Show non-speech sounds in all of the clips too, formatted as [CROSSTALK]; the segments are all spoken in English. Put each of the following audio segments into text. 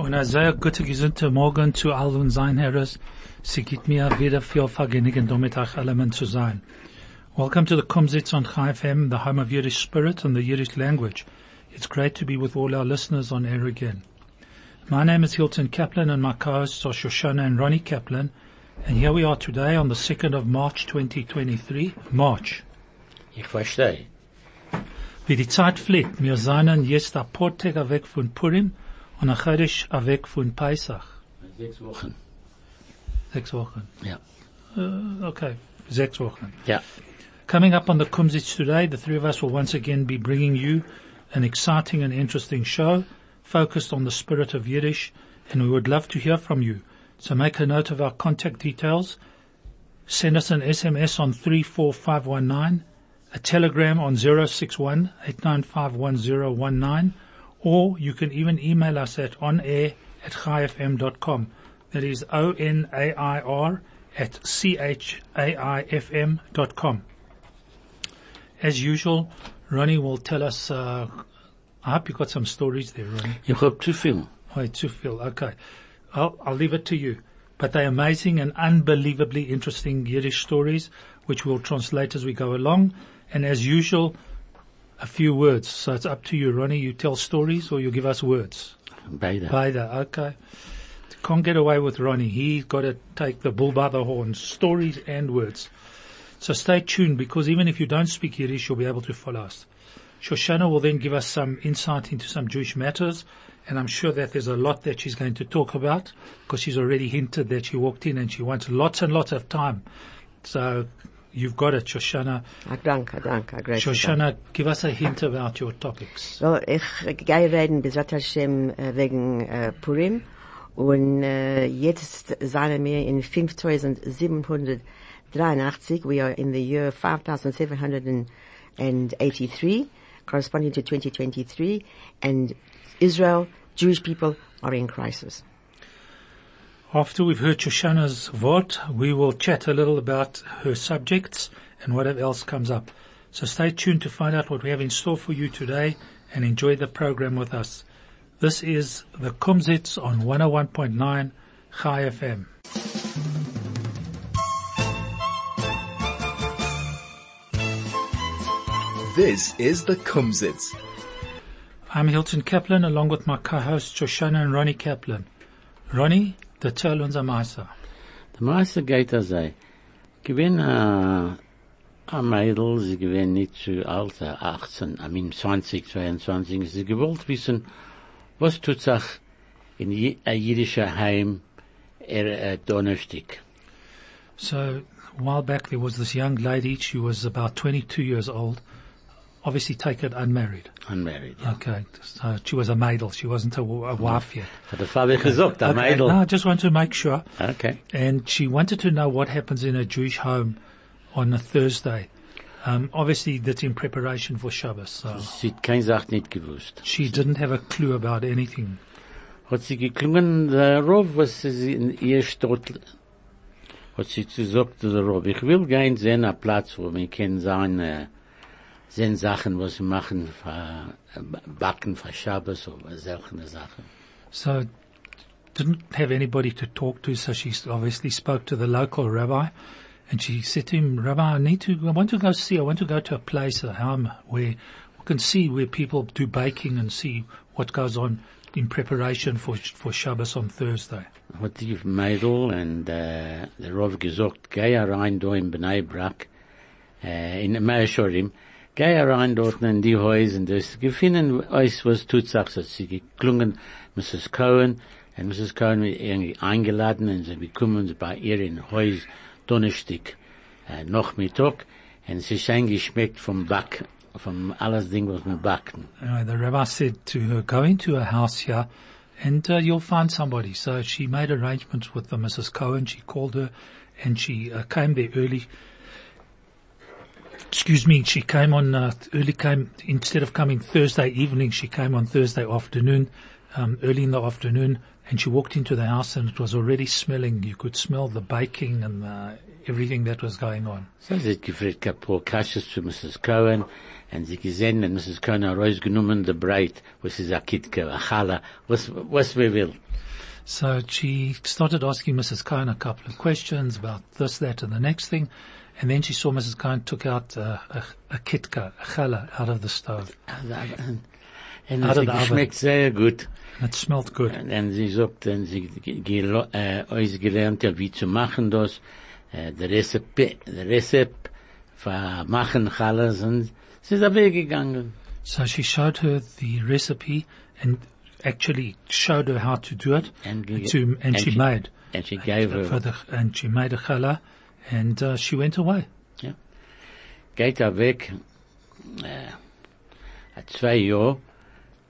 Und ein sehr gute, gesunde Morgen zu all unseren Herren. Sie gibt mir wieder viel Vergnügen, damit euch Element zu sein. Welcome to the Kumzits on Chai FM, the home of Yiddish spirit and the Yiddish language. It's great to be with all our listeners on air again. My name is Hilton Kaplan and my co-hosts are Shoshana and Ronnie Kaplan. And here we are today on the 2nd of March 2023. March. Ich verstehe. Wie die Zeit fliegt, wir seien jetzt ein paar Tage weg von Purim und ein Chodesh weg von Pesach. Sechs Wochen. Sechs Wochen. Ja. Uh, okay, sechs Wochen. Ja. Coming up on the Kumzits today, the three of us will once again be bringing you an exciting and interesting show focused on the spirit of Yiddish, and we would love to hear from you. So make a note of our contact details. Send us an SMS on 34519, a telegram on 061 8951019, or you can even email us at onair at chaifm.com. That is O-N-A-I-R at C-H-A-I-F-M dot com. As usual, Ronnie will tell us, uh, I hope you got some stories there, Ronnie. Ich hab zu viel. Oh, to viel. Okay. I'll, I'll leave it to you. But they're amazing and unbelievably interesting Yiddish stories, which we'll translate as we go along. And as usual, a few words. So it's up to you, Ronnie. You tell stories or you give us words. Beide. Either. Okay. Can't get away with Ronnie. He's got to take the bull by the horns. Stories and words. So stay tuned because even if you don't speak Yiddish, you'll be able to follow us. Shoshana will then give us some insight into some Jewish matters and I'm sure that there's a lot that she's going to talk about because she's already hinted that she walked in and she wants lots and lots of time. So you've got it, Shoshana. Ah, danke, danke, great. Shoshana, give us a hint about your topics. Well, ich gehe reden Bezrat Hashem äh, wegen äh, Purim und äh, jetzt sind wir in 5783. We are in the year 5783, corresponding to 2023, and Israel, Jewish people are in crisis. After we've heard Shoshana's word, we will chat a little about her subjects and whatever else comes up. So stay tuned to find out what we have in store for you today and enjoy the program with us. This is the Kumzits on 101.9 Chai FM. This is the Kumzits. I'm Hilton Kaplan along with my co-hosts Shoshana and Ronnie Kaplan. Ronnie, the tell unser Meister. Der Meister geht sei. Gewinn a, a Mädel, sie gewinn nicht zu alt, 18, I mean 20, 22, sie gewollt wissen, was tut sich in a jüdischer Heim er Donnerstag. So, a while back there was this young lady, she was about 22 years old, obviously taken unmarried. Unmarried. Ja. Okay, so she was a maidel, she wasn't a, a wife yet. Hat der Vater gesagt, a Mädel. No, I just want to make sure. Okay. And she wanted to know what happens in a Jewish home on a Thursday. Um, obviously that's in preparation for Shabbos, so Sie hat keine Sache nicht gewusst. she didn't have a clue about anything. Hat sie geklungen, der Rov, was sie in ihr Stott, hat sie gesagt, der Rov, ich will gehen sehen, a Platz, wo wir können sein, sehen Sachen, was wir machen, für, backen für Shabbos oder solche Sachen. So didn't have anybody to talk to, so she obviously spoke to the local rabbi and she said to him, Rabbi, I need to, I want to go see, I want to go to a place, a home where we can see where people do baking and see what goes on in preparation for, for Shabbos on Thursday. Hat die Mädel und, äh, uh, der Rov gesagt, geh rein da uh, in Bnei Brak, äh, in Meah Shearim, geh rein dort in die Häuser das, gefunden euch, was tut sich, hat sie geklungen, Mrs. Cohen, und Mrs. Cohen wird irgendwie eingeladen und sie bekommen bei ihr in Haus Donnerstag, äh, Nachmittag, und sie ist eingeschmeckt vom Back, vom alles Ding, was wir backen. Anyway, the rabbi said to her, go into a house here and uh, you'll find somebody. So she made arrangements with the Mrs. Cohen. She called her and she uh, came there early. Excuse me, she came on uh, early. Came instead of coming Thursday evening, she came on Thursday afternoon, um, early in the afternoon, and she walked into the house and it was already smelling. You could smell the baking and uh, everything that was going on. So sie hat gefragt, paar Kasches zu Mrs. Cohen, und sie gesehen, wenn Mrs. Cohen hat rausgenommen, der Breit, was ist a Kitke, a Chala, was, was wir will. So she started asking Mrs. Cohen a couple of questions about this, that, and the next thing. And then she saw Mrs. Cohen took out uh, a, a kitka, a challah, out of the stove. And Out of the hat geschmeckt sehr gut. It smelled good. Und sie sagt, und sie ge- gelo- ausgelernt, ja, wie zu machen das, äh, der Rezept, der Rezept, für machen Challahs, und sie ist weggegangen. So she showed her the recipe and actually showed her how to do it. And to, and, and she, she- made. And she gave for her, the, and she made a challah and uh, she went away. geht er weg, äh, hat zwei Jahr,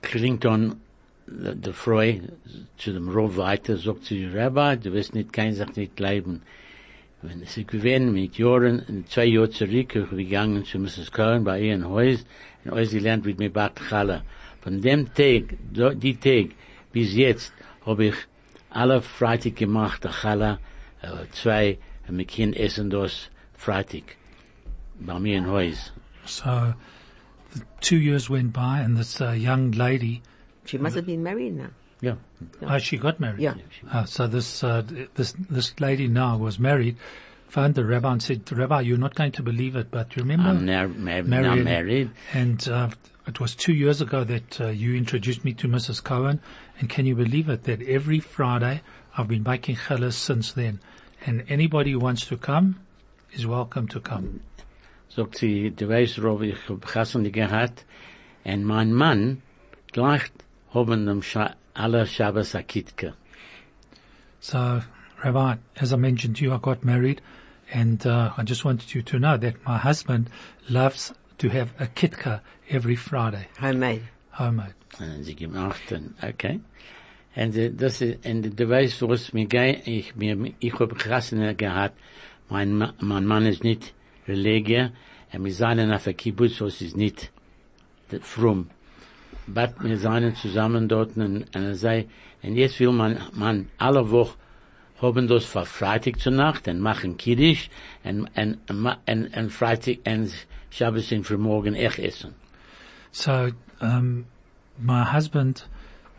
klingt dann der Frau zu dem Rav weiter, sagt sie, Rabbi, du wirst nicht, kein sich nicht leben. Wenn es gewesen mit Jahren, in zwei Jahren zurück, ich gegangen zu Mrs. Cohen bei ihr in Haus, und alles gelernt mit mir Bad Chala. Von dem Tag, do- die Tag, bis jetzt, habe ich alle Freitag gemacht, der Chala, äh, zwei, und wir können essen das Freitag. Bei mir in Haus. So the two years went by and this uh, young lady, She must have been married now. Ja. oh, she got married. Yeah. Uh, so this, uh, this, this lady now was married, found the rabbi and said, Rabbi, you're not going to believe it, but you remember? I'm now, mar- now Married. married. And uh, it was two years ago that uh, you introduced me to Mrs. Cohen, and can you believe it that every Friday I've been baking challahs since then, and anybody who wants to come is welcome to come. Sagt sie, du weißt, Rob, ich hab gehabt, und mein Mann, gleich haben dem alle Shabbos a Kitke. So, Rabbi, as I mentioned to you, I got married, and uh, I just wanted you to know that my husband loves to have a kitka every Friday, Homemade. homemade. Und sie gemacht, und, okay. Und äh, das ist, und du weißt, was mir geht, ich, mir, ich hab Chassani gehabt, mein, Ma- mein Mann ist nicht Religier, und wir seien auf der Kibbutz, was ist nicht frum. But wir seien zusammen dort, und, und er sei, und jetzt will man, man alle Woche haben das für Freitag zur Nacht und machen Kiddisch und, und, und, und Freitag und Shabbos morgen echt essen. So, um, my husband,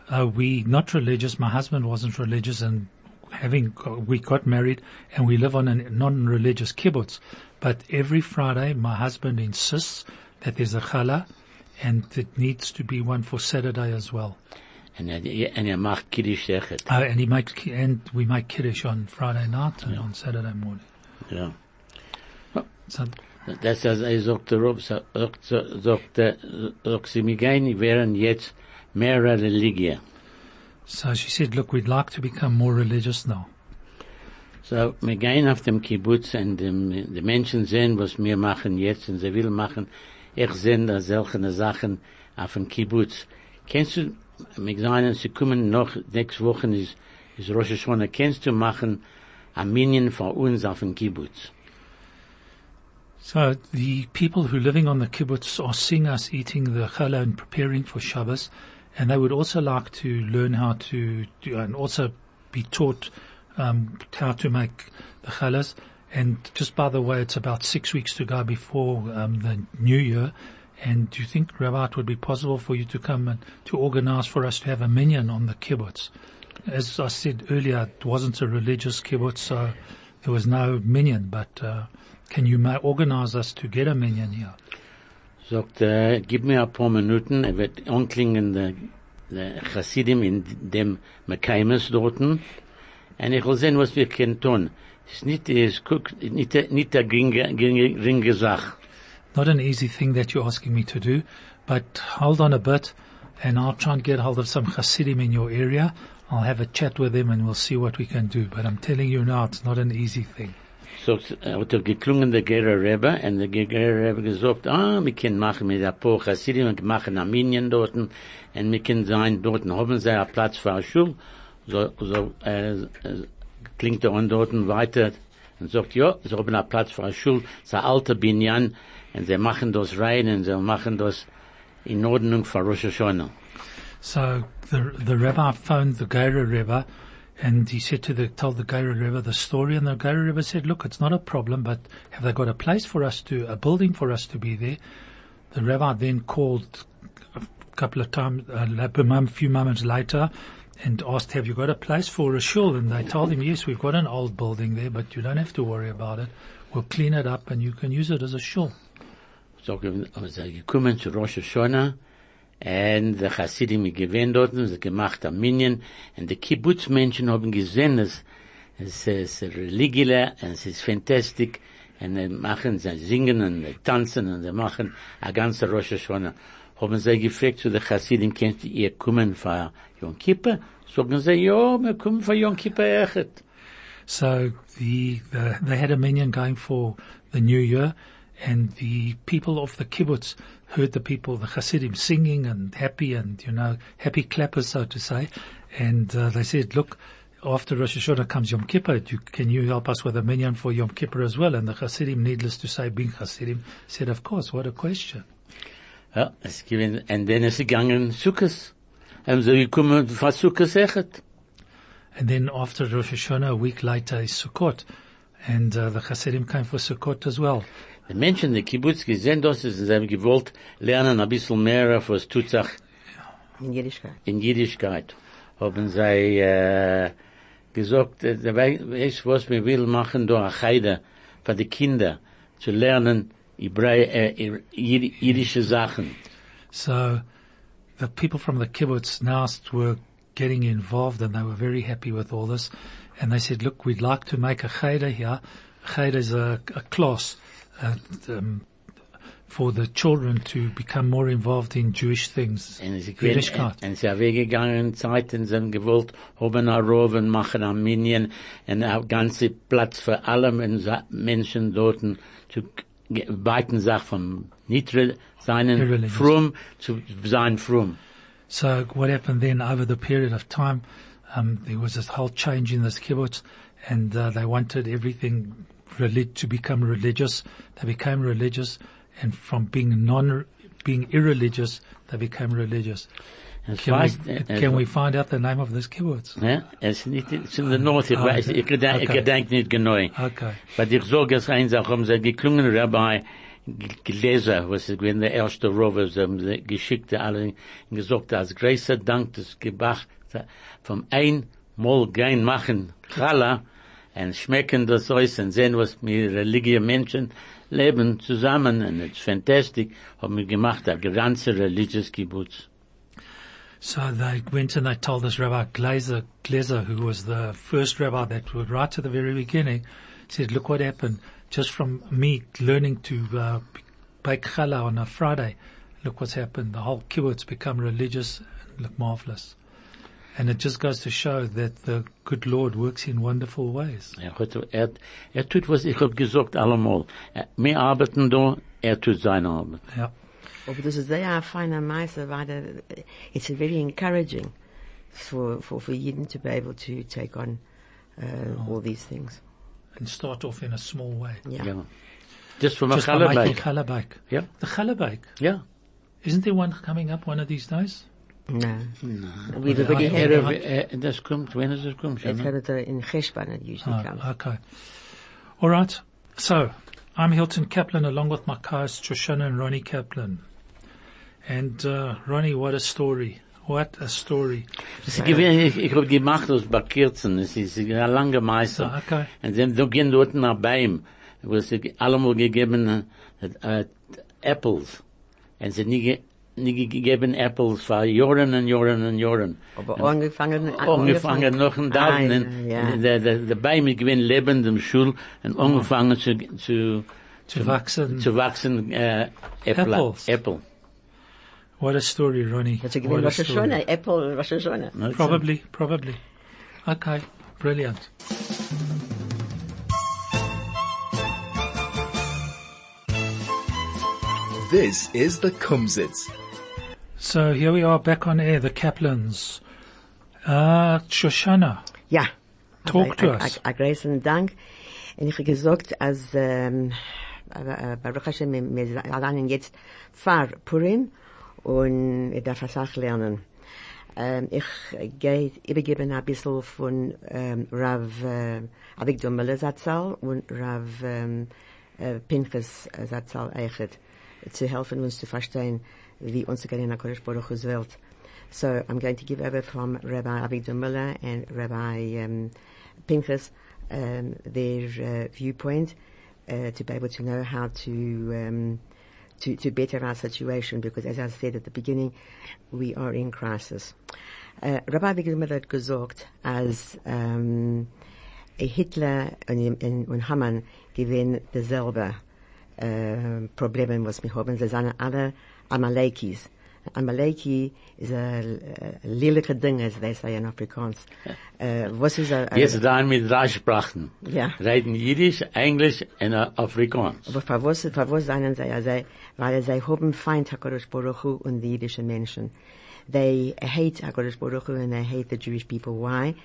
uh, we not religious. My husband wasn't religious, and having we got married, and we live on a non-religious kibbutz. But every Friday, my husband insists that there's a challah, and it needs to be one for Saturday as well. Er macht Kiddisch. Uh, and he makes and we make kiddush on Friday night and on Saturday morning. Ja. So Das ist, er sagt, der Rob, sagt, sagt, sagt, sagt, sie mir gehen, wären jetzt mehr Religion. So she said, look, we'd like to become more religious now. So, wir gehen auf dem Kibbutz und dem, die Menschen sehen, was wir machen jetzt und sie will machen. Ich sehe da solche Sachen auf dem Kibbutz. Kennst du, wir sagen, sie kommen noch, nächste Woche ist, ist Rosh Hashanah, kennst du machen Minion von uns auf dem Kibbutz? So the people who are living on the kibbutz are seeing us eating the challah and preparing for Shabbos, and they would also like to learn how to do, and also be taught um, how to make the challahs. And just by the way, it's about six weeks to go before um, the New Year. And do you think, Rabbi, it would be possible for you to come and to organize for us to have a minyan on the kibbutz? As I said earlier, it wasn't a religious kibbutz, so there was no minyan, but uh, can you organize us to get a minyan here? Sagt, äh, gib mir ein paar Minuten, er wird anklingen, der, der Chassidim in dem Mekaimes dorten, und ich will sehen, was wir können tun. Es ist nicht, es guckt, nicht, nicht eine geringe, geringe, geringe Sache. Not an easy thing that you're asking me to do, but hold on a bit and I'll try and get hold of some Hasidim in your area. I'll have a chat with them and we'll see what we can do. But I'm telling you now, it's not an easy thing. So, er hat er geklungen, der Gerrer Rebbe, und der Gerrer Rebbe gesagt, ah, wir können machen mit ein paar Chassidim, wir machen Armenien dorten, und wir können sein, dorten haben sie einen Platz für eine Schule, so, so, äh, äh, klingt er an dorten weiter, und sagt, ja, sie haben einen Platz für eine Schule, ein alter Binyan, und sie machen das rein, und sie machen das in Ordnung für Rosh Hashanah. So the the rabbi phoned the Geira Rebbe, and he said to the told the Gerrer Rebbe the story, and the Gerrer Rebbe said, "Look, it's not a problem, but have they got a place for us to, a building for us to be there?" The rabbi then called a couple of times, uh, a few moments later, and asked, "Have you got a place for a shul?" And they told him, "Yes, we've got an old building there, but you don't have to worry about it. We'll clean it up, and you can use it as a shul." So, gekommen zu Rosh Hashanah, und die Hasidim gewähnt dort, sie gemacht am Minyan, und die Kibbutzmenschen haben gesehen, es, es ist religile, es ist fantastisch, und sie machen, sie singen und sie tanzen und sie machen a ganze Rosh Hashanah. Haben sie gefragt zu den Hasidim, könnt ihr kommen für Yom Kippur? Sagen sie, ja, wir kommen für Yom Kippur echt. So the, the they had a minyan going for the new year, and the people of the kibbutz heard the people, the Hasidim, singing and happy and you know happy clappers, so to say, and uh, they said, "Look." After Rosh Hashanah comes Yom Kippur, you, can you help us with a minyan for Yom Kippur as well? And the Hasidim, needless to say, being Hasidim, said, of course, what a question. Ja, es gewinnt, und dann ist gegangen Sukkot. Haben sie gekommen für Sukkot echt. And then after Rosh Hashanah, a week later is Sukkot. And uh, the Hasidim came for Sukkot as well. Die Menschen, die Kibbutz gesehen, das ist, sie haben gewollt lernen ein bisschen mehr, auf was tut sich In Jiddischkeit. in Jiddischkeit. Haben sie, äh, gesagt, äh, dabei ist, was wir will machen, da eine Heide für die Kinder, zu lernen, Hebräi, äh, uh, Jid- jiddische Sachen. So the people from the kibbutz now were getting involved and they were very happy with all this. And they said, look, we'd like to make a cheder here. Cheder is a, a class uh, um, for the children to become more involved in Jewish things. Und sie Jiddischkeit. und sie weggegangen, Zeiten sind gewollt, haben Roven, machen Minyan, und ein ganzer Platz für alle Men- Menschen dort, zu weiten Sachen vom nicht re- seinen fromm zu sein fromm. So what happened then over the period of time, um, there was this whole change in this kibbutz and uh, they wanted everything relig- to become religious. They became religious and from being non, being irreligious, they became religious. Can, we, äh, can we find out the name of this kibbutz? Ja, es ist nicht, es ist in der Nord, ich weiß, ich gedenk, ich okay. gedenk nicht genau. Okay. Weil ich sage es eins, auch haben sie geklungen, Rabbi, g- gelesen, was ist gewesen, der erste Rover, sie haben geschickt, alle, gesagt, als größer Dank des Gebach, vom ein Mal gehen machen, Challah, und schmecken das aus und sehen, was mir religiöse Menschen leben zusammen, und es ist fantastisch, haben wir gemacht, ein ganzer religious Kibbutz. So they went and they told this Rabbi Glazer, Glazer, who was the first rabbi that was right at the very beginning, said, look what happened just from me learning to uh, bake challah on a Friday. Look what's happened. The whole kibbutz become religious and look marvelous. And it just goes to show that the good Lord works in wonderful ways. Er, hat, er, er tut, was ich hab gesagt allemal. Er- Wir arbeiten da, er tut seine Arbeit. Yeah. Aber das ist sehr ein feiner Meister, weil der- it's very encouraging for, for, for Yidden to be able to take on uh, all these things. And start off in a small way. Yeah. Ja. Just from a Just by making Chalabak. challah bake. Ja, The challah bake. ja. Isn't there one coming up one of these days? No. We've already I- had I- it. Er, er, das kommt, wenn es kommt, I've had it uh, in Cheshvan, it usually Oh, comes. okay. All right. So, I'm Hilton Kaplan along with my co-hosts Shoshana and Ronnie Kaplan. And, uh, Ronnie, what a story. What a story. Es ist gewesen, ich, ich hab gemacht aus Bakirzen, es ist ein langer So, Meister. okay. Und sie haben da gehen dort nach Beim, wo sie allemal gegeben, äh, äh, Apples. Und sie nie, ge- nie gegeben Apples für Jahren und Jahren und Jahren. Aber angefangen, angefangen noch ein Daten, Ah, ja. der, der, der Beim ist gewesen lebend im Schul und angefangen zu, zu, To wachsen. zu wachsen, äh, Apple. Apples. Apple. What a story, Ronnie. That's a What given a Rosh story. Hashanah, Apple Rosh Hashanah. That's Probably, probably. Okay. Brilliant. This is the Kumzits. So here we are back on air, the Kaplans. Uh, Shoshana. Ja, Talk to us. A, großen Dank. Und ich habe gesagt, als, ähm, äh, Baruch Hashem, wir- lernen jetzt vor Purim und ich darf das auch lernen. Ähm, ich gehe übergeben ein bisschen von ähm, Rav äh, Avigdor Miller Zatzal und Rav ähm, äh, Pinchas Zatzal Eichet zu helfen uns zu verstehen, in der Kodesh Baruch Hu's Welt. So I'm going to give over from Rabbi Avigdor Miller and Rabbi um, Pinchas um, their uh, viewpoint uh, to be able to know how to um, to, to better our situation because as I said at the beginning, we are in crisis. Uh, Rabbi Avigdor Miller hat gesagt, als um, Hitler und, Haman gewinnen dasselbe äh, Probleme, was wir haben. Sie sind alle Amalekis. Amaleki ist ein äh, lelijke Ding, as they say in Afrikaans. Äh, was ist ein, Jetzt da mit drei Sprachen. Ja. Reden Jiddisch, Englisch und Afrikaans. Aber für was, für was seien sie, also, weil sie haben Feind HaKadosh Baruch Hu und die jüdischen Menschen. They hate HaKadosh Baruch Hu and they hate the Jewish people. Why?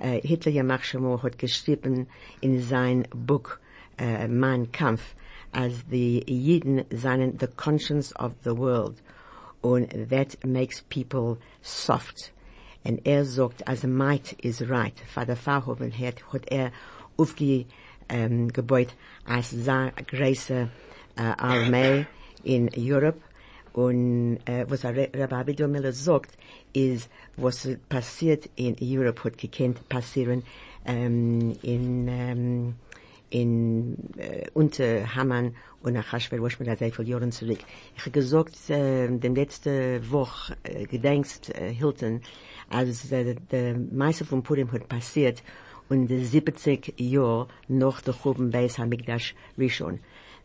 Uh, Hitler Yamach Shemo hat geschrieben in sein Buch, uh, Mein Kampf, als die Jiden seien the conscience of the world. Und that makes people soft. And er sagt, als might is right. Vater Verhoeven hat, hat er aufge, ähm, gebaut als sehr große äh, Armee in Europe. Und äh, was Rabbi Avigdor Miller sagt, ist, was passiert in Europe hat gekannt passieren ähm, in ähm, in äh, unter Haman und Achashverosh mit sehr vielen Jahren zurück. Ich habe gesagt, äh, dem letzte Woche äh, gedenkst äh, Hilton, als äh, der Meister von Purim hat passiert und die 70 Jahre nach der Churban Beis Hamikdash Rishon.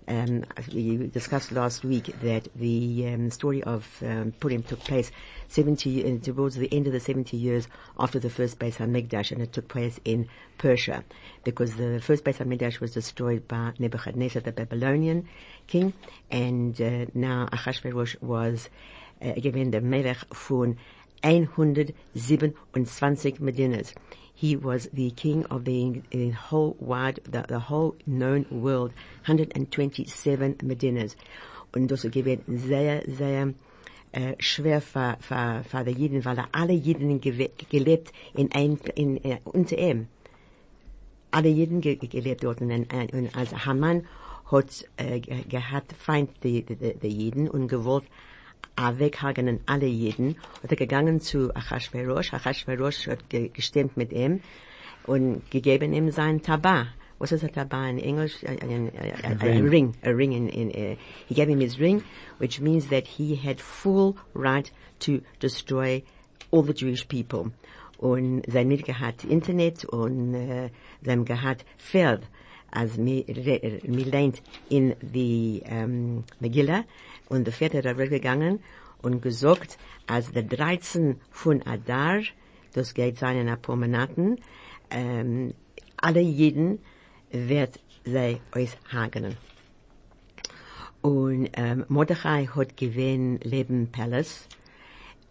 Um, we discussed last week that the um, story of um, Purim took place 70 uh, towards the end of the 70 years after the first Beis Hamikdash, and it took place in Persia, because the first Beis Hamikdash was destroyed by Nebuchadnezzar, the Babylonian king, and uh, now Achashverosh was uh, given the Melech von 127 Medinas. He was the king of the, the whole wide, the, the whole known world, 127 Medinas. Und das gewesen sehr, sehr äh, schwer für, für, für die Jiden, weil alle gewe- gelebt in ein, in, äh, unter ihm. Alle Jiden ge gelebt dort und, und, als Haman hat äh, ge- gehabt Feind die, die, die, Jiden und gewollt weghagen alle Jeden, hat er gegangen zu Achashverosh. Achashverosh hat ge gestimmt mit ihm und gegeben ihm sein Taba. Was ist ein Taba in a, a ring. A ring in, in uh, he gave him his ring, which means that he had full right to destroy all the Jewish people. Und sein mit gehabt Internet und äh, sein gehabt Feld als mir, mir in die ähm, Megillah und der Vater hat weggegangen und gesagt, als der 13 von Adar, das geht sein in paar Monaten, ähm, alle Jeden wird sie euch hagen. Und ähm, Mordechai hat gewinn Leben Palace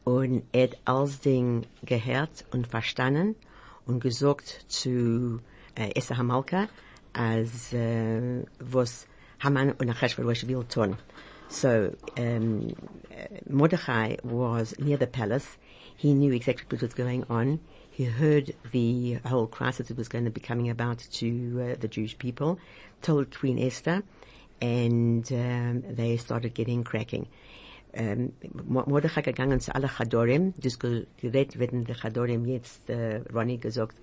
und er hat alles Ding gehört und verstanden und gesagt zu äh, Esther Hamalka, als äh, was Haman und Achashverosh will tun. So um, uh, Mordechai was near the palace. He knew exactly what was going on. He heard the whole crisis that was going to be coming about to uh, the Jewish people. Told Queen Esther, and um, they started getting cracking. Um, Mordechai gegangen zu alle Chadorim, das ge- gerät werden die Chadorim jetzt, Ronny gesagt,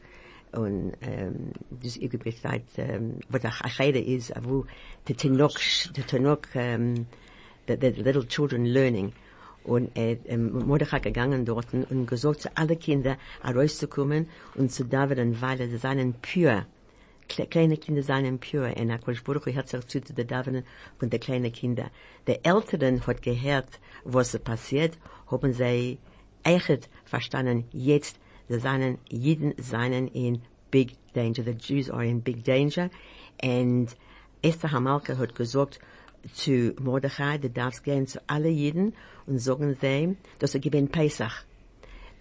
und ähm, das seit, ähm, was der Achede ist, wo der Tenok, der Tenok, ähm, the, the little children learning. Und er, ähm, Mordechai gegangen dort und gesagt zu alle Kinder, herauszukommen und zu Daviden, weil sie seien pure. Kle- Kleine Kinder seien pure. Und Akkolish Baruch hat sich zu den Daviden von den kleinen Kindern. Der Älteren hat gehört, was passiert, haben sie echt verstanden, jetzt, sie seien, jeden seien in big danger. The Jews are in big danger. And Esther Hamalka hat gesagt, zu Mordechai, du darfst gehen zu alle Jeden und sagen sie, dass er gewinnt Pesach.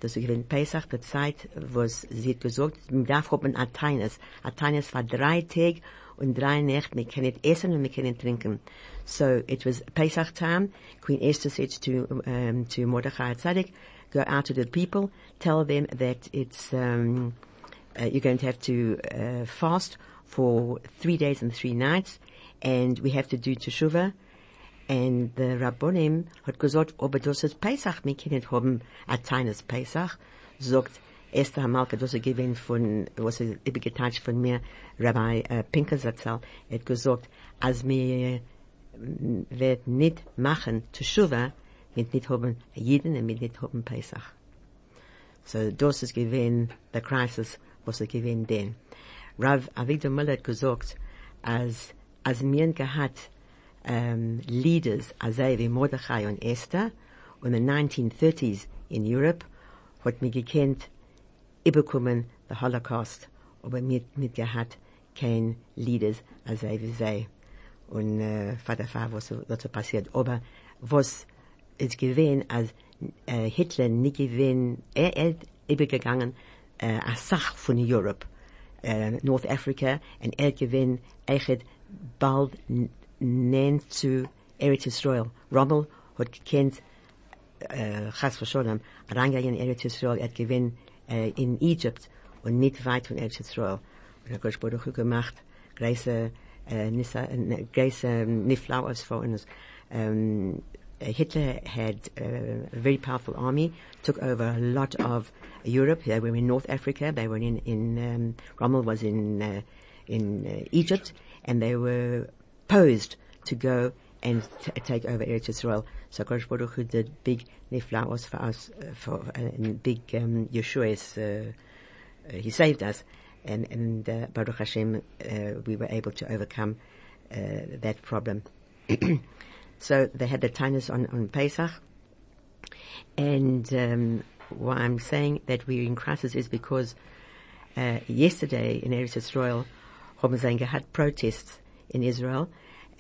Das ist gewesen Pesach, der Zeit, wo es, sie hat gesagt, man darf haben Ateines. Ateines war drei Tage und drei Nächte, wir können nicht essen und wir können nicht trinken. So it was Pesach time. Queen Esther said to, um, to Mordechai Tzaddik, go out to the people, tell them that it's, um, uh, you're going to have to uh, fast for three days and three nights, and we have to do teshuvah. And the Rabbonim hat gesagt, aber das ist Pesach, wir können haben ein kleines Pesach, sagt Esther Hamalka, das ist gewinn von, was ist übergeteilt von mir, Rabbi uh, Pinker Zatzal, hat gesagt, als wir wird nicht machen Teshuvah, mit nicht haben Jeden und mit nicht haben Pesach. So das ist gewinn the crisis, was ist gewinn denn. Rav Avigdor Miller hat gesagt, als, als mir gehabt, um, leaders, also wie Mordechai und Esther, und in the 1930s in Europe, hat mir gekannt, überkommen, the Holocaust, aber mit, mit gehabt, kein Leaders, also wie sie. Und, äh, Vater, Vater, was, so passiert. Aber, was ist gewesen, als, äh, Hitler nicht gewesen, er, er übergegangen, äh, a Sach von Europe, äh, North Africa, und er gewinn, echt bald nennt zu Eretz Yisrael. Rommel hat gekannt, äh, Chas V'Sholem, reingegangen in Eretz Yisrael, er hat gewinn, äh, in Egypt und nicht weit von Eretz Yisrael. Und hat Baruch Hu gemacht, große, äh, Nissa, äh, große Niflauers für uns. Um, Hitler had a very powerful army, took over a lot of Europe. They were in North Africa. They were in, in um, Rommel was in, uh, in uh, Egypt, and they were posed to go and t- take over Eretz Israel. So Kodesh Baruch Hu did big niflaos for us, uh, for uh, big um, Yeshua's. Uh, he saved us, and and uh, Baruch Hashem, uh, we were able to overcome uh, that problem. [CLEARS THROAT] so they had the tinus on on Pesach, and um, why I'm saying that we're in crisis is because yesterday in Eretz Yisrael, haben had protests in Israel,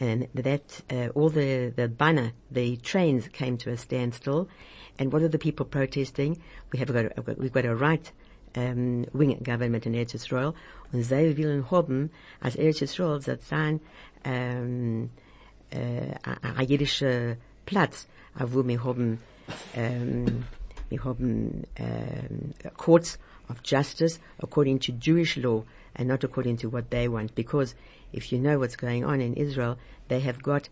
and that uh, all the the banner, the trains came to a standstill. And what are the people protesting? We have got we've got a right um, wing government in Eretz Yisrael, und sie wollen haben, als Eretz Yisrael soll sein um, äh, ein jüdischer Platz, wo wir haben um, wir courts of justice according to Jewish law and not according to what they want. Because if you know what's going on in Israel, they have got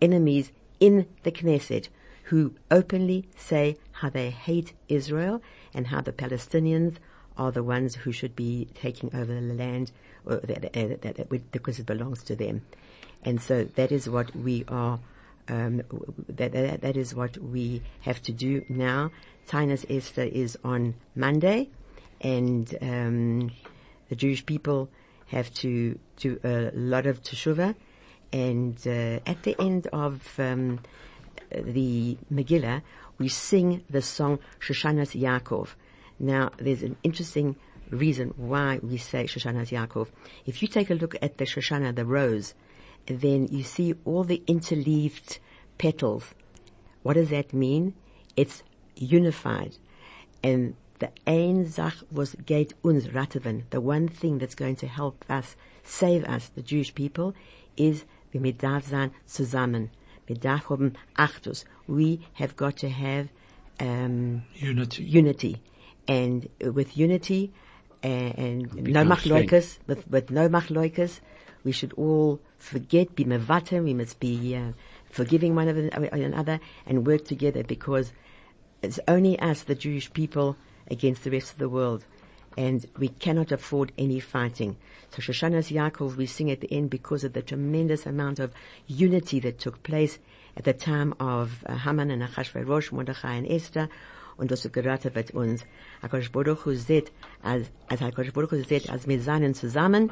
enemies in the Knesset who openly say how they hate Israel and how the Palestinians are the ones who should be taking over the land that, uh, that, that, because it belongs to them. And so that is what we are, um, that, that, that is what we have to do now. Tainus Esther is on Monday and, um, the Jewish people have to do a lot of teshuvah, and uh, at the end of um, the Megillah, we sing the song Shoshanas Yaakov. Now, there's an interesting reason why we say Shoshanas Yaakov. If you take a look at the Shoshana, the rose, then you see all the interleaved petals. What does that mean? It's unified. And the ein Zach was geht uns ratten. The one thing that's going to help us, save us, the Jewish people, is wir mit darf sein zusammen. Wir darf haben Achtus. We have got to have um, unity. Unity, and with unity uh, and no machloikas, with, with no machloikas, we should all forget, be mevatem. We must be uh, forgiving one of another and work together because it's only us, the Jewish people, against the rest of the world. And we cannot afford any fighting. So Shoshanas Yaakov we sing at the end because of the tremendous amount of unity that took place at the time of uh, Haman and Achashverosh, Mordechai and Esther, und das geraten wird uns. HaKadosh Baruch Hu sieht, als, als HaKadosh Baruch Hu sieht, als wir seien zusammen,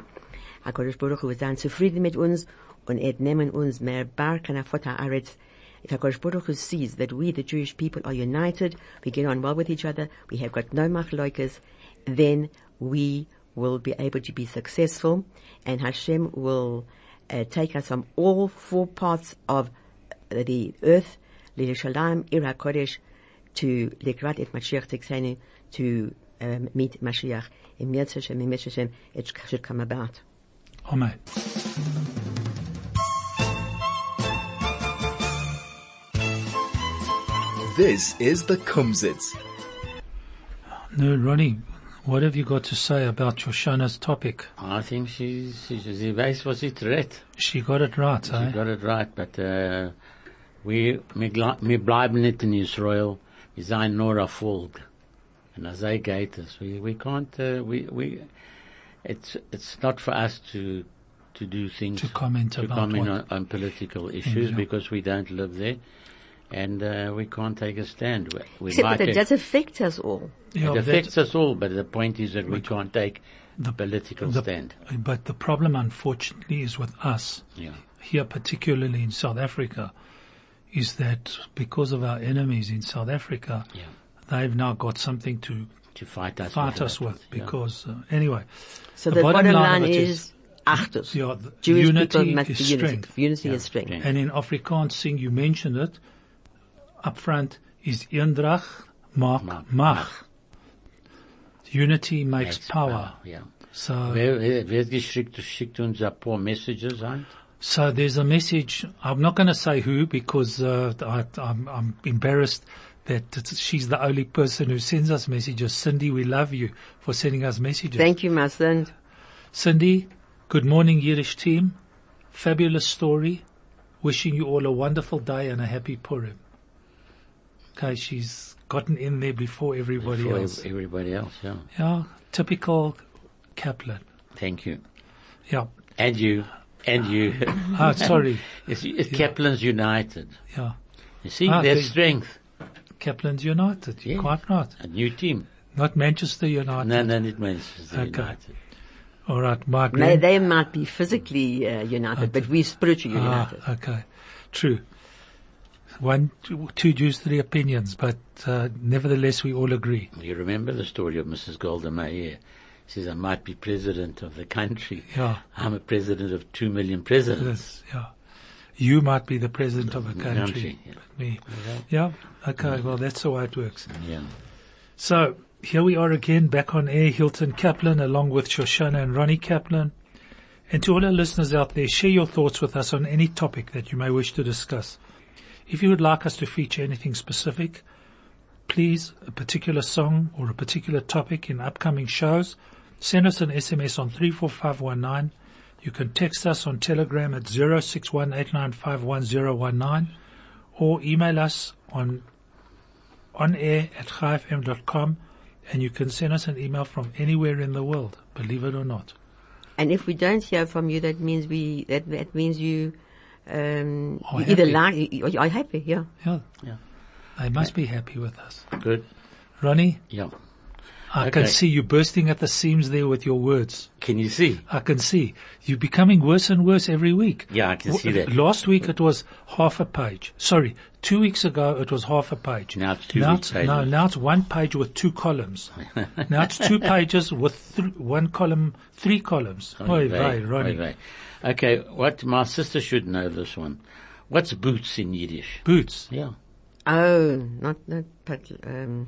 HaKadosh Baruch Hu sein zufrieden mit uns, und er nehmen uns mehr Bar Kanafot Haaretz, if HaKadosh Baruch Hu sees that we, the Jewish people, are united, we get on well with each other, we have got no machlokas, then we will be able to be successful and Hashem will uh, take us from all four parts of the earth, Yerushalayim, Ir HaKodesh, to Likrat et Mashiach Tzidkenu, to um, meet Mashiach. It should come about. Amen. This is the Kumzits. No, Ronnie, what have you got to say about Shoshana's topic? I think she's, she's, sie weiß, was it right. She got it right, She eh? got it right, but, uh, we, wir, gla- wir bleiben nicht in Israel. Wir seien nur auf Volk. And as I geht es, we, we can't, uh, we, we, it's, it's not for us to, to do things. To comment to about comment what- on, on political issues because we don't live there. And, uh, we can't take a stand. We, we Except might that it have- does affect us all. Yeah, it affects us all, but the point is that we can't take the political the- stand. but the problem, unfortunately, is with us. Yeah. here, particularly in South Africa, is that because of our enemies in South Africa, Yeah. they've now got something to To fight us fight with. us that. with. Yeah. Because uh, anyway, So The the, bottom bottom, line line, of it is, is- Achdus. yeah, the Jewish unity people must is be strength. Unity Yeah, is strength. strength. and in Afrikaans sing, you mentioned it up front, is eendrag maak Maak mag. Unity makes Makes power. Yeah. So, Wer, wer, wer geschickt, schickt uns ein paar Messages an? So there's a message. I'm not going to say who because uh, I, I'm, I'm embarrassed that she's the only person who sends us messages. Cindy, we love you for sending us messages. Thank you, my son. Cindy, good morning, Yiddish team. Fabulous story. Wishing you all a wonderful day and a happy Purim. Okay, she's gotten in there before everybody For else. ev- everybody else, yeah. Yeah, typical Kaplan. Thank you. Yeah. And you. And you. Ah, sorry. [LAUGHS] it's, it's Kaplan's United. Yeah. You see, Ah, there's thank- strength. Kaplan's United. You're Yeah. quite right. A new team. Not Manchester United. No, no, it Manchester Okay. United. All right, Mark. May, they might be physically uh, united, but we spiritually ah, united. okay, true. One, two, two Jews, three opinions, but uh, nevertheless we all agree. You remember the story of Mrs. Golda Meir? She says, I might be president of the country. Yeah, I'm a president of two million presidents. yes, yeah. You might be the president of a country, Country, yeah. but me. Yeah, okay. Well, that's the way it works. Yeah. So here we are again, back on air, Hilton Kaplan, along with Shoshana and Ronnie Kaplan. And to all our listeners out there, share your thoughts with us on any topic that you may wish to discuss. If you would like us to feature anything specific, please, a particular song or a particular topic in upcoming shows, send us an SMS on 34519. You can text us on Telegram at 0618951019 or email us on on air at chaifm.com and you can send us an email from anywhere in the world, believe it or not. And if we don't hear from you, that means we, that, that means you, um, Are either happy. like, you are happy, yeah. Yeah. Yeah. They must be happy with us. Good. Ronnie, Yeah. I can see you bursting at the seams there with your words. Can you see? I can see you're becoming worse and worse every week. Yeah, I can see that. Last week it was half a page. Sorry, two weeks ago it was half a page. Now it's two now weeks it's, no, pages. now it's one page with two columns. [LAUGHS] now it's two pages with th- one column, three columns. Oy Oy vey, vey, Ronnie. oy vey. Okay, what my sister should know this one. What's boots in Yiddish? Boots. Yeah. Oh, not, not, but, um,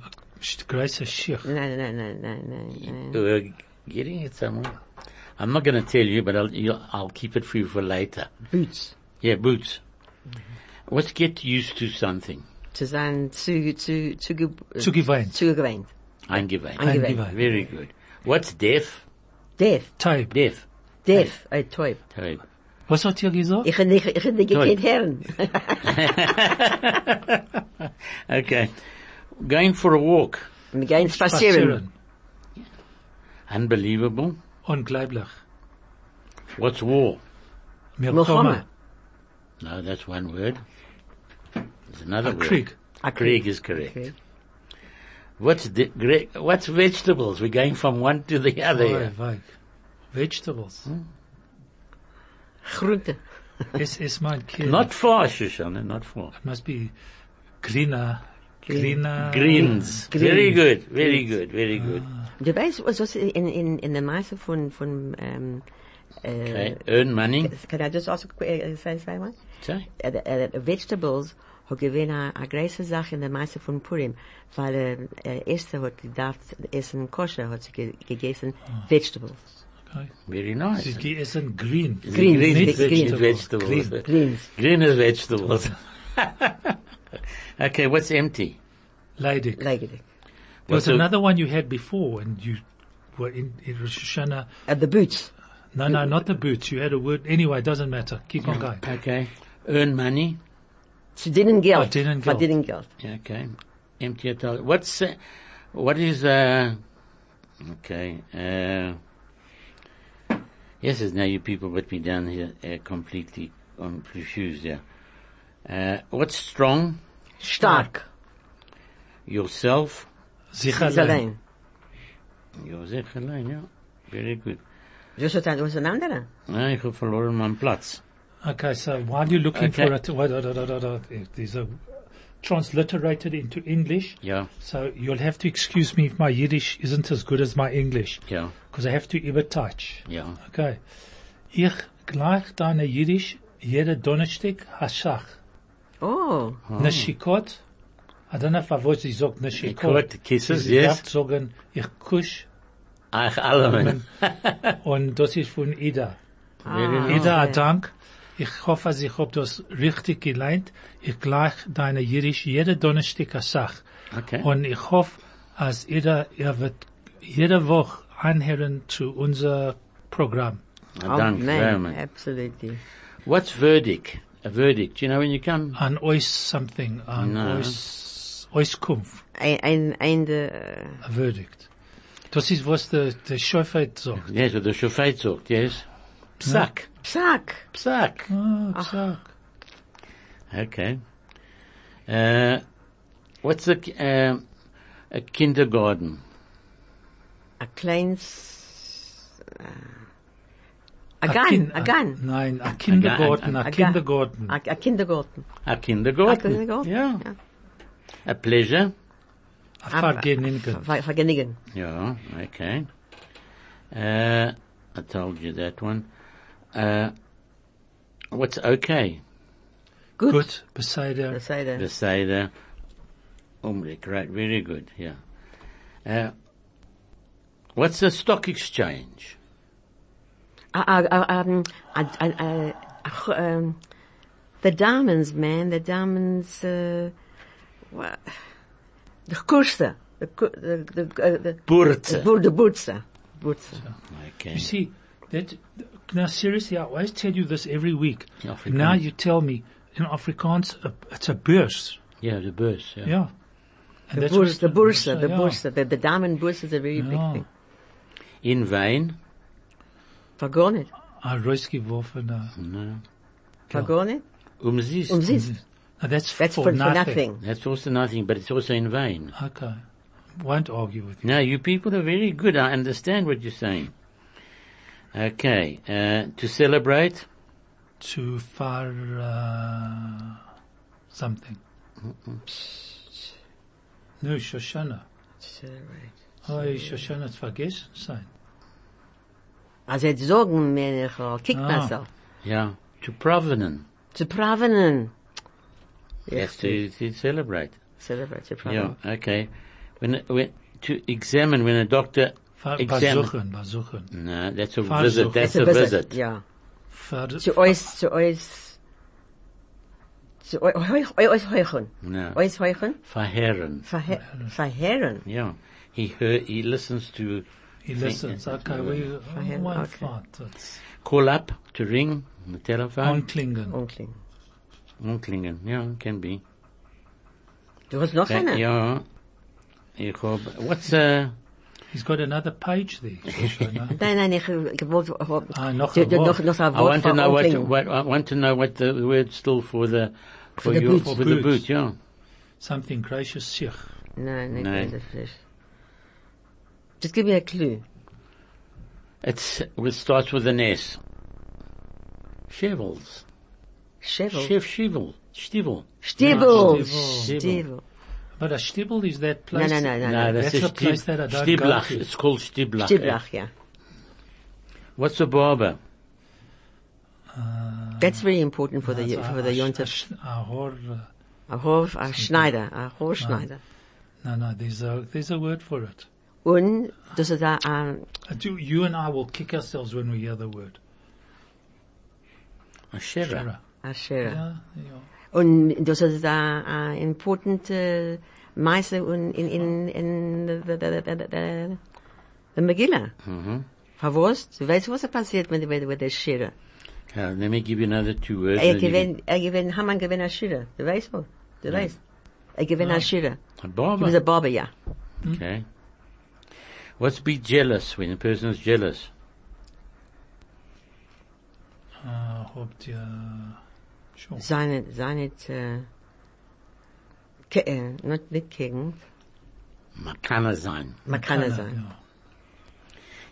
Grace is sheikh. no, no, no, no, no, no, no. We're getting it somewhere. I'm not going to tell you, but I'll, you'll, I'll keep it for you for later. Boots. Yeah, boots. What's get used to something? Zu sein, zu, zu, zu, ge- Zugewöhnt. zugewöhnt. Eingeweiht. Eingeweiht. Eingeweiht. Very good. What's deaf? Deaf, Tape. Deaf. Deaf, oh, toib. Taib. Was hat ihr gesagt? Ich hätte nicht, ich hätte nicht Toib. gekannt hören. Okay. Going for a walk. Wir gehen spazieren. Unbelievable. Unglaublich. What's war? Milchoma. No, that's one word. There's another A word. Krieg. A Krieg is correct. Krieg. What's the, gre- what's vegetables? We're going from one to the other. Oy here. vey. Vegetables. Groente. Es ist mein Kind. Not far, Shoshana, not far. It must be greener. Greener. Greens. Greens. Very good, very good, very good. Du weißt, was, was in, in, in der Maße von, von, ähm, Okay. Earn money. can I just also uh, say, say one? Say. Uh, the, uh, vegetables hat gewesen eine, eine große Sache in der Meister von Purim, weil äh, Esther hat gedacht, essen koscher, hat sie ge gegessen Vegetables. Okay. Very nice. Sie gegessen green. Green, green, green, green green. vegetables. Green. Greens. Green is vegetables. [LAUGHS] okay, what's empty? Ledig. Like it. There was a- another one you had before and you were in, in Rosh Hashanah. At the boots. No, no, not the boots. You had a word. Anyway, it doesn't matter. Keep on going. Okay. Earn money. Verdienen Geld. Verdienen Geld. Verdienen Geld. Okay. Empty a toilet. What's, uh, what is, uh, okay, uh, yes, now you people put me down here, uh, completely um, confused here. Uh, what's strong? Stark. Yourself. Sich Is allein. alleen. Yourself alone, yeah. Very good. Dus wat was een andere? Ah, ich habe verloren meinen Platz. Okay, so while you're looking Okay. for it, wait, wait, wait, wait, wait, there's a transliterated into English. Ja, So you'll have to excuse me if my Yiddish isn't as good as my English, ja, because I have to übertouch. ja. Okay. Ich gleich deine Yiddish jede Donnerstag Hashach. Oh. Neshikot. I don't know if I've always sagt Neshikot. Kisses, Sie yes. darf sagen, ich kusch. Ach, alle. Und das ist von Ida. Nice. Ida, okay. Dank. Ich hoffe, ich hab das richtig gelernt. Ich gleich deine Jiddisch jede Donnerstag Sache. Okay. Und ich hoffe, als Ida, er wird jede Woche anhören zu unser Programm. Ah, Danke man, very much. absolutely. What's verdict? A verdict. You know when you come? An ois something, an No. ois, oiskunft, Ein, ein, ein, de, a verdict. Das ist was der, der Schofet sagt. Yes, what the shofet sagt, yes. Psak. Psak. Psak. Ah, sag. Okay. Uh, what's a, uh, a kindergarten? A kleins, uh, a A gun, kin- a gun. Nein, a Kindergarten, a- a a- Kindergarten. A, a kindergarten. A kindergarten. A kindergarten, Yeah. ja. A pleasure. A Vergnügen. Ver- Vergnügen. Yeah, okay. Uh, I told you that one. Uh, what's okay? Gut. Gut, beside Dat zei de. The Seder. Umrik, right, very good, yeah. Uh, what's a stock exchange? A, a, a, um, a, um, the diamonds, man, the diamonds, uh, what? The kurse. The, ku- the, the, uh, the, Burze. the, boer- the boerse. Boerse. Okay. You see, that, now seriously, I always tell you this every week. Now you tell me, in Afrikaans, uh, it's a beurs. Yeah, the bus, yeah. Yeah. And The that's boerse, what- the boerse, so, the yeah. The, the diamond boerse is a very big thing. In vain? Vergoor niet. A rausgeworfen, uh, No. Vergoor niet. Umzist. Umzist. now that's, That's for, for, for nothing. nothing. That's also nothing, but it's also in vain. Okay. Won't argue with you. Now, you people are very good. I understand what you're saying. Okay. Uh, to celebrate? To far, uh, something. No, Shoshana. Oh, Shoshana, it's vergessen sein. Als het zogen, meen ik al. Kijk Ah. maar zo. Yeah. To provenen. Te pravenen. Yes, to, to celebrate. Celebrate, te Yeah, pravenen. okay. When, when, to examine when a doctor, Ver- Examine. Besuchen, besuchen. no, that's a Verzoek. visit, that's It's a visit. Ja. Ver, Zu ois, zu ois, zu ois, ois, ois heugen. No. Ois heugen. Verherren. Verhe- Verherren. Yeah. He heard, he listens to, he listens. Okay, we, him, one okay. thought. Call up, to ring, the telephone. Onklingen. Onkling. Onklingen, yeah, can be. Du hast noch Ja, eine? ja. Ich hab, what's, uh, He's got another page there. Shoshana. Nein, nein, ich, ich Ah, noch ein Wort. noch, noch I want to know what, what, I want to know what the word still for the, for, the your, boot. for the Boot. boot, yeah. Something gracious sich. Nein, nicht Nein. Diese Fisch. Just give me a clue. It's, it starts with an S. Shovels. Shevel. Chef Shivel. Stivel. Stiebel. Stiebel. Stiebel. But a stibble is that place. no, no, no. No, no. that's, That's a a place that I don't Stiblach. go to. It's called Stiblach. Stieblach, ja. What's a barber? That's very important for the, Also for a- the a- Yontif. a sh- a hor, uh, A Hof, a Schneider, a Haarschneider. No, no, there's a, there's a word for it. Und, das ist a, a, Uh, do- You and I will kick ourselves when we hear the word. A Shera. Shera. a Scherer. Yeah, yeah. Und das ist a, a important, uh, Meise in, in, in, in, the, the, Megillah. Mhm. Verwusst? Du weißt, was er passiert mit, mit, mit der Scherer? Okay, let me give you another two words. Er then you gewinnt, er gewinnt, Haman gewinnt a Scherer. Du weißt wo? Du weißt. Er gewinnt a Scherer. can- A He barber. was a barber, ja. Okay. What's be jealous when a person is jealous? Uh, habt ihr, sure. Seine, seine, äh, ke, not, nicht gegen, Makana sein. man kann es sein. ja.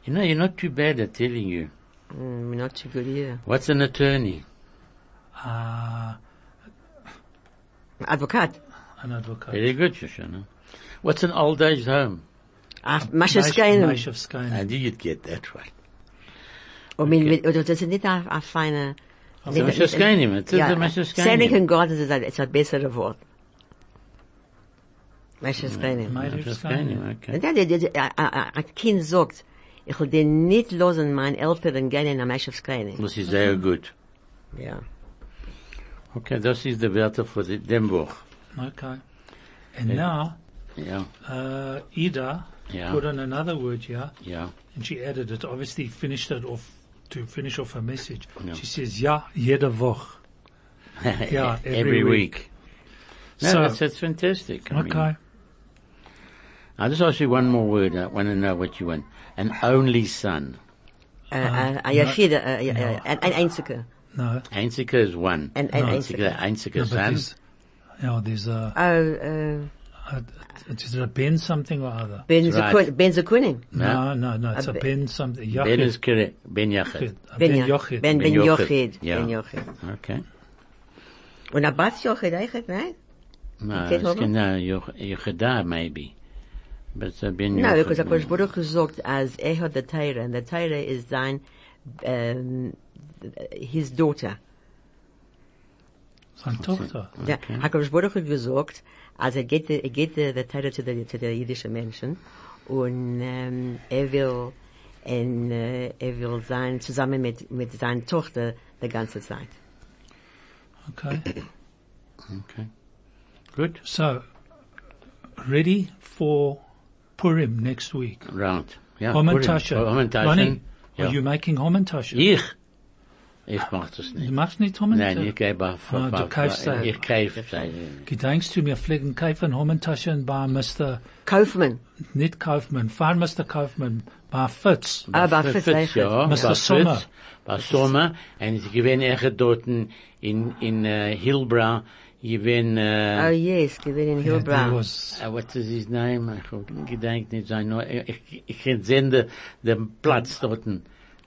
You know, you're not too bad at telling you. Mm, not too good either. What's an attorney? Uh, Advokat. an advocate. Very good, Shoshana. What's an old age home? Ach, Maschewskainen. Maschewskainen. How do you get that right? Und mit, mit, oder das ist nicht a, a feine, It's a Maschewskainen. It's a ja, Maschewskainen. Mm. Senigen Gottes ist ein, ist ein besseres Wort. Maschewskainen. Maschewskainen, okay. A Kind sagt, ich will den nicht losen, mein Eltern gehen in a Maschewskainen. Das ist sehr mhm. gut. Ja. Okay, das ist der Werte für die- dem Okay. And now, yeah. uh, Ida Yeah. put on another word here, Yeah. and she added it, obviously finished it off, to finish off her message. Yeah. She says, ja, jede Woche. Yeah, [LAUGHS] every every week. week. No, So- that's, that's fantastic. I mean, Okay. I'll just ask you one more word. I want to know what you want. An only son. Äh, äh, a Yachide, äh, äh, ein, ein Einziger. No. Einziger is one. Ein, ein Einziger, Einziger. einziger No, but son. there's, yeah, there's a, Oh, a, is it a Ben something or other? Ben Right. Zekun, Ben Zekunin. No, no, no, it's A a Ben- Ben something. Ben Yochid. is correct. Ben Yachid. Ben, Ben Yochid. Ben, Ben Ben Yochid. Yochid. Ben Yochid. Okay. Und a Bat Yochid eigentlich, nein? No, Take it's over? no, Yochida maybe. But it's a Ben No, Yochid. because Akash Baruch Hu sagt, as hat the Torah, and the Torah is sein, um, his daughter. Seine Tochter. Ja, Hakadosh Baruch Hu gesagt, als er geht, er geht der, der Torah zu der, zu der jüdischen Menschen, und, ähm, er will, en, äh, er will sein, zusammen mit, mit seiner Tochter, die ganze Zeit. Okay. [COUGHS] Okay. Good. So, ready for Purim next week. Right. Yeah. Homentasche. Homentasche. Ronnie, Ja. are you making Homentasche? Ich? Ich mach das Du nicht. machst nicht Homentasche? Nein, ich gebe auf, Ah, du auf, kaufst sie. ich kaufe sie. Gedenkst du mir pflegen kaufen Hommentaschen bei Mr. Kaufmann. nicht Kaufmann, fahr Mr. Kaufmann bei Fitz. Aber Für für Fitz, ja. Mr. bei Sommer. Bei Sommer. Und sie gewinnen echt dort in, in, uh, Hillbrow. Gewinnen, Oh uh, yes, gewinn in Yeah, there Hillbrow. was, uh, what is his name? Ich hab gedenkt nicht sein, nur, ich, ich, ich sehen den, den Platz dort. Uh,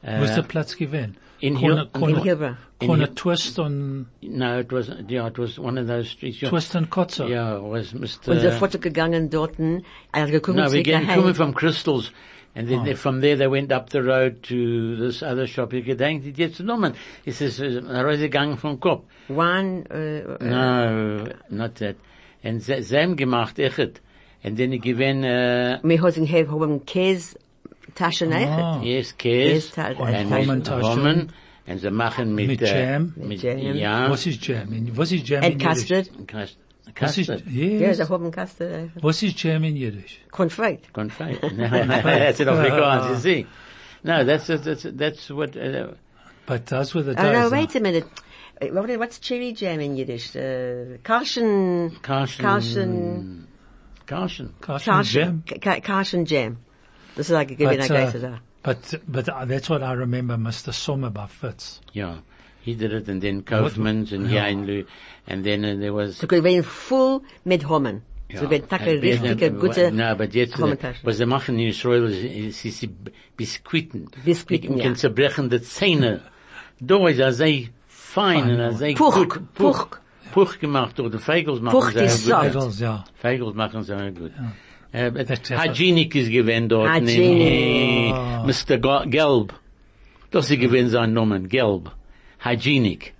wo ist der Platz gewesen? In Corner, Hill- In corner, Hillbrow. in corner Hill- Twist und, No, it was, yeah, it was one of those streets. Yeah, Twist und Kotzer. yeah it was Mr. Unser Vater gegangen dorten, er gekommen No, we zurück getting coming from Crystals. And then they, from there they went up the road to this other shop. Ich gedenkt, jetzt genommen. He says, er ist gegangen vom Kopf. One, uh, No, not that. And ze, ze haben gemacht, echt. And then ich gewinn, uh, wir haben hier haben Käse Taschen Ah. yes, Käse. Käse, and and mit Homentaschen. And sie machen mit, Mit äh, Jam. Mit, Jam. Ja. Was ist Jam? in- Was ist Jam and in Yiddish? custard. Kast- Was ist, Custard. Ja, yes. sie haben Custard. Was ist Jam in Yiddish? Konfekt. Confite. [LAUGHS] [LAUGHS] that's in Afrikaans, you see. No, that's, that's, that's what, uh, But those were the Oh no, days. wait a minute. Uh, What, what's cherry jam in Yiddish? Uh, Karschen, Karschen. Karschen, Karschen. Karsten Jam. Karschen, Karschen jam. Das ist like a gewinner But, uh, Geist. but, but uh, that's what I remember, Mr. Sommer by Fitz. Yeah. He did it and then Kaufman's and Ja. Jainlu. And then uh, there was, So gewinner full mit Hommen. So wenn Tacke And then, richtige uh, gute No, but jetzt, uh, was sie machen in Israel ist, ist die Biskuiten. Biskuiten, Man ja. kann zerbrechen die Zähne. Da ist er sehr fein und er sehr Puch, gut. Puch. Puch gemacht, oder Feigels machen Puch, sehr die gut. Saft. Feigels, ja. Feigels machen sehr gut. Äh, das- Hygienic ist gewesen dort. in, äh, Mr. Gelb. Das ist gewesen sein Namen, Gelb. Hygienic.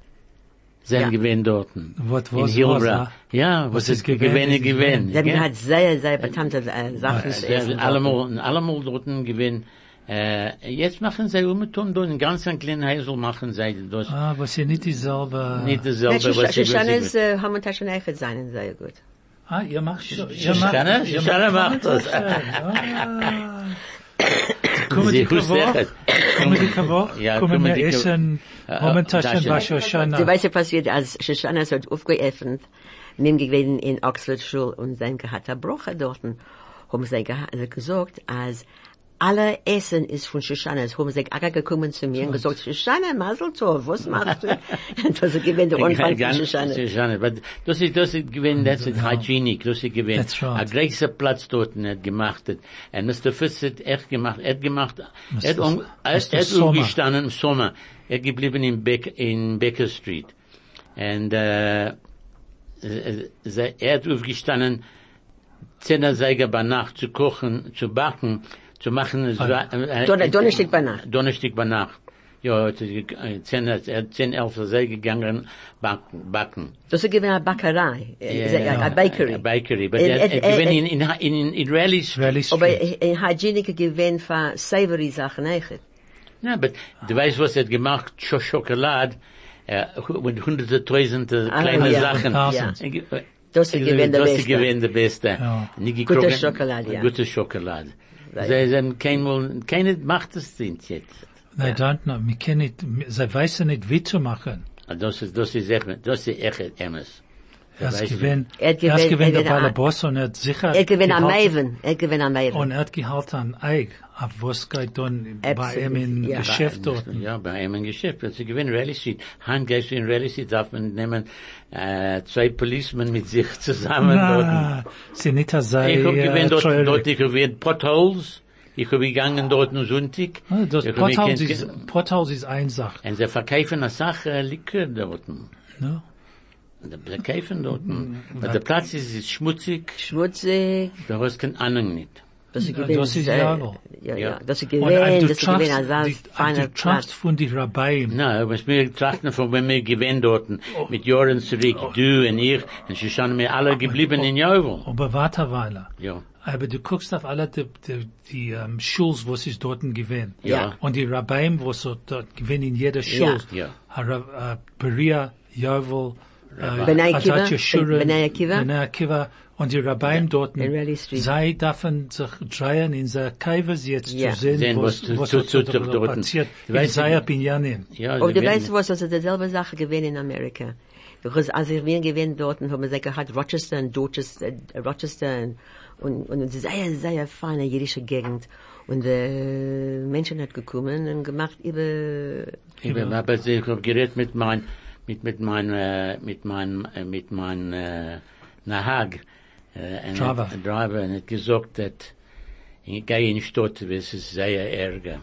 sind Ja. gewesen dort. What In Hilbra. Ja, was ist gewesen, gewesen. Sie gell? halt sehr, sehr bekannte äh, Sachen zu Sie haben essen. allemal, allemal dort gewesen. Äh, jetzt machen sie umgetan, dort in ganz ein kleinen Häusl machen sie das. Ah, was hier nicht dieselbe. Nicht dasselbe, was sie Shoshanes was äh, haben wir schon echt sein, sehr gut. Ah, ihr macht schon. Shoshana? Shoshana macht das. Ah. Kommen Sie die Kavach? hustet. Kommen die Kavach? Ja, Kommen kommen wir die Ka- essen Äh, momentan das bei schon. Du Shoshana. weißt ja passiert, als Shoshanes hat aufgeöffnet, nimm gewesen in Oxford Schule und sein hat er Broche dort. Haben sie geha- also gesagt, als alle Essen ist von Shoshanes. Haben sie auch gekommen zu mir und gesagt, Shoshana, Mazel Tov, was machst du? [LAUGHS] Und das ist gewesen der Anfang von Shoshanes. Shoshana. Aber das ist, das ist gewesen, das ist hygienic, das ist gewesen. That's right. Ein großer Platz dort hat gemacht. hat. Und Mr. Fitz hat echt gemacht, er hat gemacht, er hat, um- er hat, umgestanden im Sommer. Er geblieben in Beck, in Baker Street. Und, äh, äh, äh, er hat aufgestanden, zehner Seiger bei Nacht zu kochen, zu backen, zu machen. Donnerstag bei Nacht. Donnerstag bei Nacht. Ja, 10, 10, 11 sei gegangen backen. backen. Das ist gewesen eine Bäckerei, äh, eine Bakery. Eine Bakery, aber äh, gewesen in, in, in Israeli Street. Aber äh, Hygieniker gewesen für savory Sachen eigentlich. Ja, aber du weißt, was er gemacht, schon Schokolade, mit hunderte, tausende ah, kleine Sachen. Das ist gewesen der Beste. Das ist gewesen der Beste. Gute Schokolade, ja. Gute Schokolade. Right. Sie sind kein Mal, keine macht es sind jetzt. They don't know. Wir kennen nicht, sie wissen nicht, wie zu machen. Das ist, das ist echt, das ist echt Emmes. Er weiß ist ich. gewinn, Er hat er gewinn- er der hat- Baller Boss und er hat sicher Er gewinnt am Maven. Er gewinnt am Maven. Und er hat gehalten an Eig, auf was geht dann bei ihm in ja. Geschäft dort. Ja, bei ihm im Geschäft. Wenn Sie gewinnen Rally Street, Hand gehst du in Rally Street, darf man nehmen, äh, zwei Policemen mit sich [LAUGHS] zusammen dort. Na, sie nicht als sei, Ich hab äh, gewinnt dort, dort, ich hab gewinnt Potholes. Ich hab gegangen dort am Sonntag. Ah, Das gekannt- ist, Pothaus ist eine Sache. Und sie verkaufen eine Sache, Likör dort. No? Sie verkaufen dort. Mhm. Weil der Platz ist, ist schmutzig, Schmutzig. da hast kein Ahnung nicht. Das ist Ja, gewinnt. das ist sehr- Jalo. Ja, Ja. ja. Das ist äh, du Das ist traust, Ein die- sehr feiner du traust Platz. von die Rabbeim. Na, was mir trachten von wenn wir gewinnt dort, mit Jahren zurück, du und ich, und sie schon mir alle geblieben in Jauvel. Aber Weile. Ja. Aber du guckst auf alle die, die, die um, Schuls, wo sie dort gewinnen. Ja. Und die Rabbeim, wo sie dort gewinnen in jeder Schule. Ja. Uh, Beria, Yovel, uh, Bnei Akiva, Yeshurun, Bnei Akiva. Bnei Akiva, und die Rabbeim dort, Raleigh Street. sei dürfen sich drehen in der Caves jetzt Ja. zu sehen, Sehen, was, was zu- was, zu- zu- dort. passiert. Du In weißt, Zaya Binyamin. Ja, Aber sie du weißt was, ist dieselbe Sache gewesen in Amerika. Because als ich bin gewesen dort, haben wir gehabt Rochester und Dorchester, äh, Rochester und, und, und sehr, sehr feine jüdische Gegend. Und äh, Menschen hat gekommen und gemacht über, Ich aber ich hab geredet mit mein, mit, mit mein, äh, mit mein, äh, mit mein, äh, Nahag, äh, ein Driver. ein Driver, und hat gesagt, dass ich gehe in Stadt, es ist sehr ärger.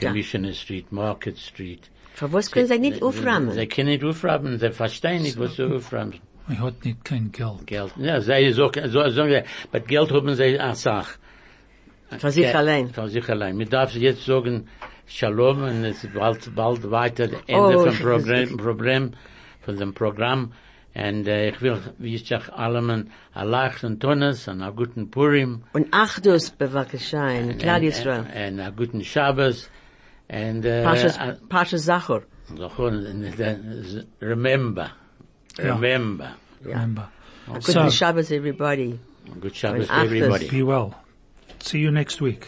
Commissioner Street, Market Street. für was können sie nicht Sie aufräumen? können nicht aufräumen, sie verstehen nicht, was sie aufräumen. Ich hat nicht kein Geld. Geld. Ja, sie so, so, so, aber Geld haben sie eine Sache. Für sich Ja, allein. Für sich allein. Man darf jetzt sagen, Shalom, und es ist bald, bald weiter, das Ende Oh, vom [LAUGHS] das Programm, Problem, von dem Programm. Und äh, ich will, wie ich sag, allem ein leichten Tonnes, und einen guten Purim, Und Achdus bewakashain, Klal und, Yisrael. und, und einen guten Shabbos, und, äh, Pashas, äh, Pashas Zachor. so, und, äh, remember, Ja. remember. Remember. Good So, Shabbos everybody. Good Shabbos everybody. be well. See you next week.